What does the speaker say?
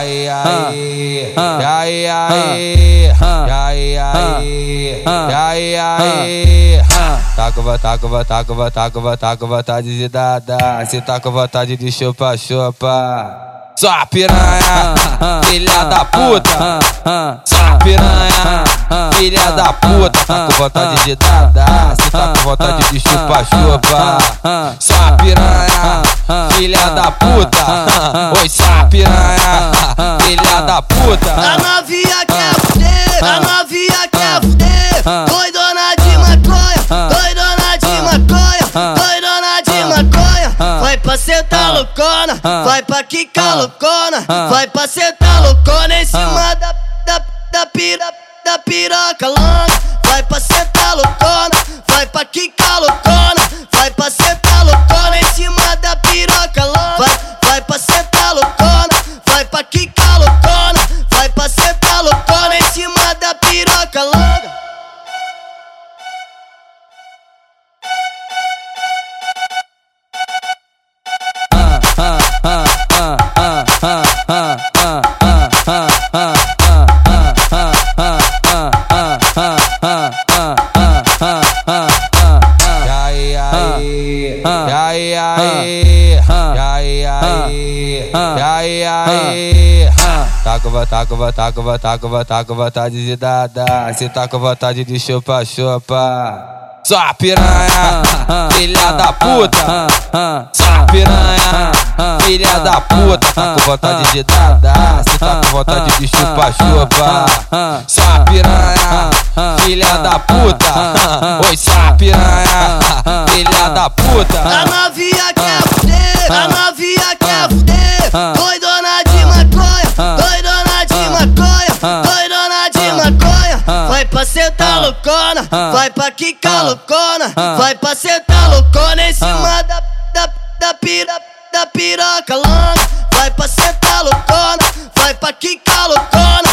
aí, aí, aí, aí, aí, aí, aí, aí. Tá com vontade, tá com vontade, com vontade, com vontade, com vontade de dar. Se tá com vontade de chupa, chupa. Só piranha, filha da puta. Só piranha, filha da puta. Tá com vontade de dar. Se tá com vontade de chupa, chupa. Só piranha, da puta. Oi, piranha, filha da puta. A novinha quer fuder, a novinha quer fuder. Doidona de maconha, doidona de maconha, doidona de maconha. Vai pra sentar loucona, vai pra quicar loucona, vai pra sentar loucona em cima da, da, da, pira, da piroca longa. Vai pra sentar aí, aí, aí, aí, aí, aí, aí. Tá com vontade, com vontade, com vontade, com vontade, com vontade de dar. Se tá com vontade de chupa, chupa. Só piranha, filha da puta. Só piranha, filha da puta. Tá com vontade de dar, dar. Se tá com vontade de chupa, chupa. Só piranha, filha da puta. Oi, só piranha, filha da puta. A novinha quer fuder, a novinha quer fuder. Doidona de maconha, doidona de maconha, doidona de maconha. Vai pra sentar loucona, vai pra quicar loucona, vai pra sentar loucona em cima da, da, da, pira, da piroca longa. Vai pra sentar loucona, vai pra quicar loucona,